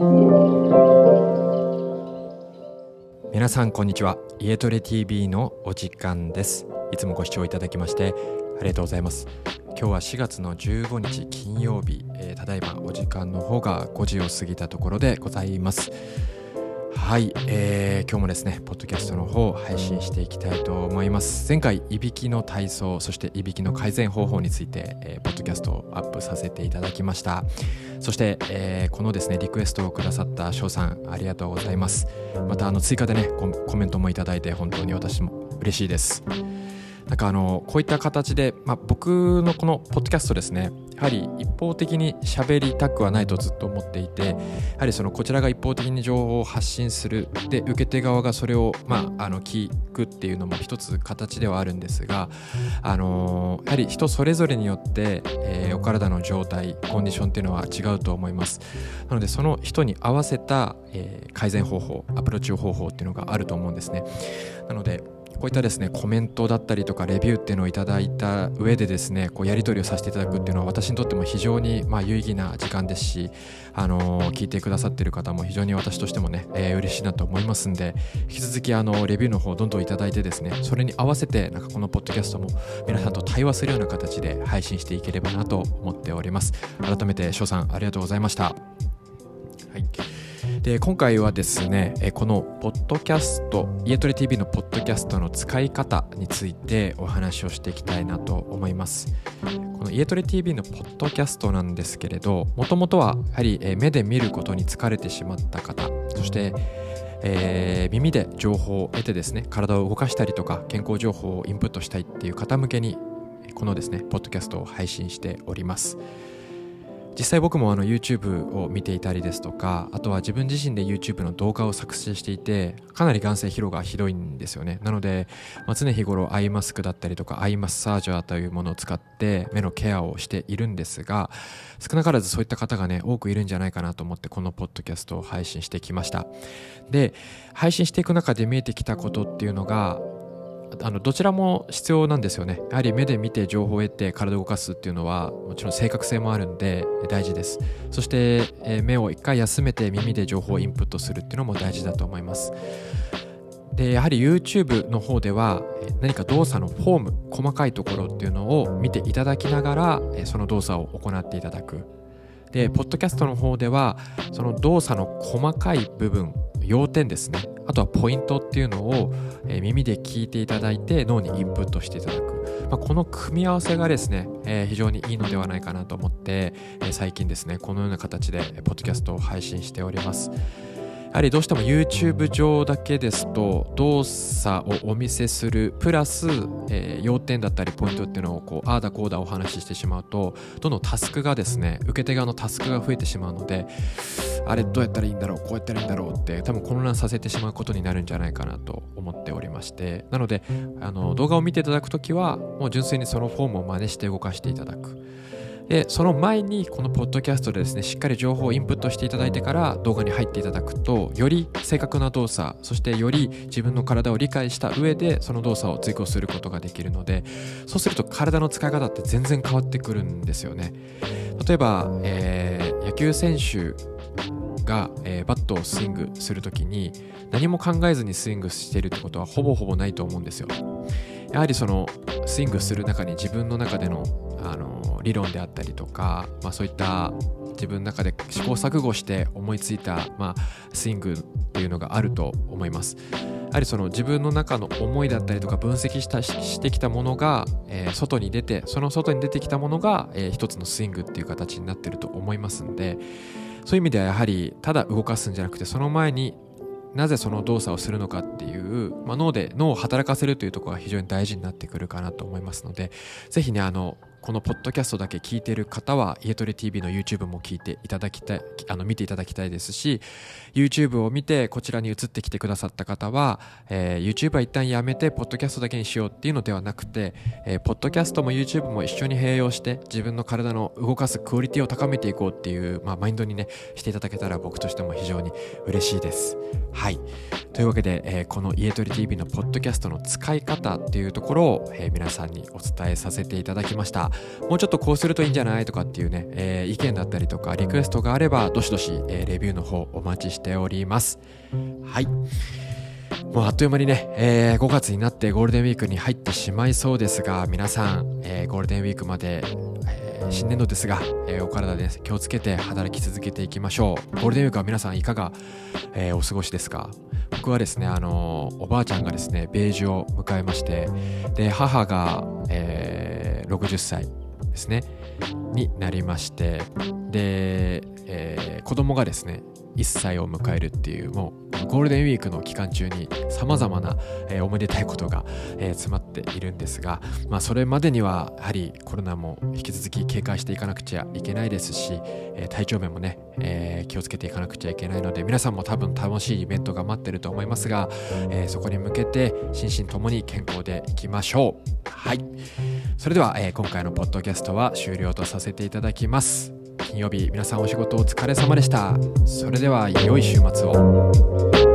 皆さんこんにちは。家トレ TV のお時間です。いつもご視聴いただきましてありがとうございます。今日は4月の15日金曜日、えー、ただいまお時間の方が5時を過ぎたところでございます。はい、えー、今日もですね、ポッドキャストの方を配信していきたいと思います。前回、いびきの体操、そしていびきの改善方法について、えー、ポッドキャストをアップさせていただきました。そして、えー、このですね、リクエストをくださった翔さん、ありがとうございます。また、あの、追加でねコメントもいただいて、本当に私も嬉しいです。なんかあのこういった形で、まあ、僕のこのポッドキャストですねやはり一方的に喋りたくはないとずっと思っていてやはりそのこちらが一方的に情報を発信する。で受け手側がそれを、まあ、あの聞くっていうのも一つ形ではあるんですが、あのやはり人それぞれによって、えー、お体の状態コンディションっていうのは違うと思います。なのでその人に合わせた、えー、改善方法アプローチ方法っていうのがあると思うんですね。なのでこういったですねコメントだったりとかレビューっていうのをいただいた上でですねこうやり取りをさせていただくっていうのは私にとっても非常にまあ有意義な時間ですし、あのー、聞いてくださってる方も非常に私としてもね、えー、嬉しいなと思いますんで引き続きあのレビューの方どんどんいただいてですねそれに合わせてなんかこのポッドキャストも皆さんと対話するような形で配信していければなと思っております。改めて翔さんありがとうございました。はい。で今回はですねこのポッドキャスト家トレ TV のポッドキャストの使い方についてお話をしていきたいなと思います。この家トレ TV のポッドキャストなんですけれどもともとはやはり目で見ることに疲れてしまった方そしてえー、耳で情報を得てですね体を動かしたりとか健康情報をインプットしたいっていう方向けにこのですねポッドキャストを配信しております。実際僕もあの YouTube を見ていたりですとかあとは自分自身で YouTube の動画を作成していてかなり眼性疲労がひどいんですよね。なので、まあ、常日頃アイマスクだったりとかアイマッサージャーというものを使って目のケアをしているんですが少なからずそういった方がね多くいるんじゃないかなと思ってこのポッドキャストを配信してきました。で配信していく中で見えてきたことっていうのがあのどちらも必要なんですよね。やはり目で見て情報を得て体を動かすっていうのはもちろん正確性もあるんで大事です。そして、え目を一回休めて耳で情報をインプットするっていうのも大事だと思います。でやはり YouTube の方では何か動作のフォーム細かいところっていうのを見ていただきながらその動作を行っていただく。でポッドキャストの方ではその動作の細かい部分要点ですね。あとはポイントっていうのを、え耳で聞いていただいて脳にインプットしていただく、まあ、この組み合わせがですね、えー、非常にいいのではないかなと思って、え、最近ですねこのような形でポッドキャストを配信しております。やはりどうしても YouTube 上だけですと動作をお見せするプラス、えー、要点だったりポイントっていうのをこうああだこうだお話ししてしまうとどんどんタスクがですね受け手側のタスクが増えてしまうのであれどうやったらいいんだろうこうやったらいいんだろうって多分混乱させてしまうことになるんじゃないかなと思っておりましてなのであの動画を見ていただくときはもう純粋にそのフォームを真似して動かしていただく。でその前にこのポッドキャストでですねしっかり情報をインプットしていただいてから動画に入っていただくとより正確な動作そしてより自分の体を理解した上でその動作を追行することができるのでそうすると体の使い方って全然変わってくるんですよね。例えば、えー、野球選手が、えー、バットをスイングする時に何も考えずにスイングしているってことはほぼほぼないと思うんですよ。やはりそのスイングする中に自分の中でのあの理論であったりとか、まあ、そういった自分の中で試行錯誤して思いついた、まあ、スイングっていうのがあると思います。やはりその自分の中の思いだったりとか分析したしてきたものが、えー、外に出てその外に出てきたものが、えー、一つのスイングっていう形になってると思いますんでそういう意味ではやはりただ動かすんじゃなくてその前になぜその動作をするのかっていう、まあ、脳で脳を働かせるというところが非常に大事になってくるかなと思いますのでぜひねあのこのポッドキャストだけ聞いてる方は家トレ TV の YouTube も聞いていただきたいあの見ていただきたいですし YouTube を見てこちらに移ってきてくださった方は、えー、YouTube は一旦やめてポッドキャストだけにしようっていうのではなくて、えー、ポッドキャストも YouTube も一緒に併用して自分の体の動かすクオリティを高めていこうっていう、まあ、マインドにねしていただけたら僕としても非常に嬉しいです。はい。というわけで、えー、この家トレ TV のポッドキャストの使い方っていうところを、えー、皆さんにお伝えさせていただきました。もうちょっとこうするといいんじゃないとかっていうね、えー、意見だったりとかリクエストがあればどしどし、えー、レビューの方お待ちしております。はい。もうあっという間にね、えー、5月になってゴールデンウィークに入ってしまいそうですが皆さん、えー、ゴールデンウィークまで、え、新年度ですが、えー、お体で気をつけて働き続けていきましょう。ゴールデンウィークは皆さんいかが、えー、お過ごしですか？僕はですね、あのおばあちゃんがですね、米寿を迎えまして、で、母が、えー、60歳ですね、になりまして、で、えー、子供がですね、1歳を迎えるっていうもうゴールデンウィークの期間中にさまざまな、えー、おめでたいことが、えー、詰まっているんですが、まあ、それまでにはやはりコロナも引き続き警戒していかなくちゃいけないですし、えー、体調面もね、え気をつけていかなくちゃいけないので皆さんも多分楽しいイベントが待ってると思いますが、えそこに向けて心身ともに健康でいきましょう。はい。それでは、え今回のポッドキャストは終了とさせていただきます。金曜日皆さんお仕事お疲れ様でした。それでは良い週末を。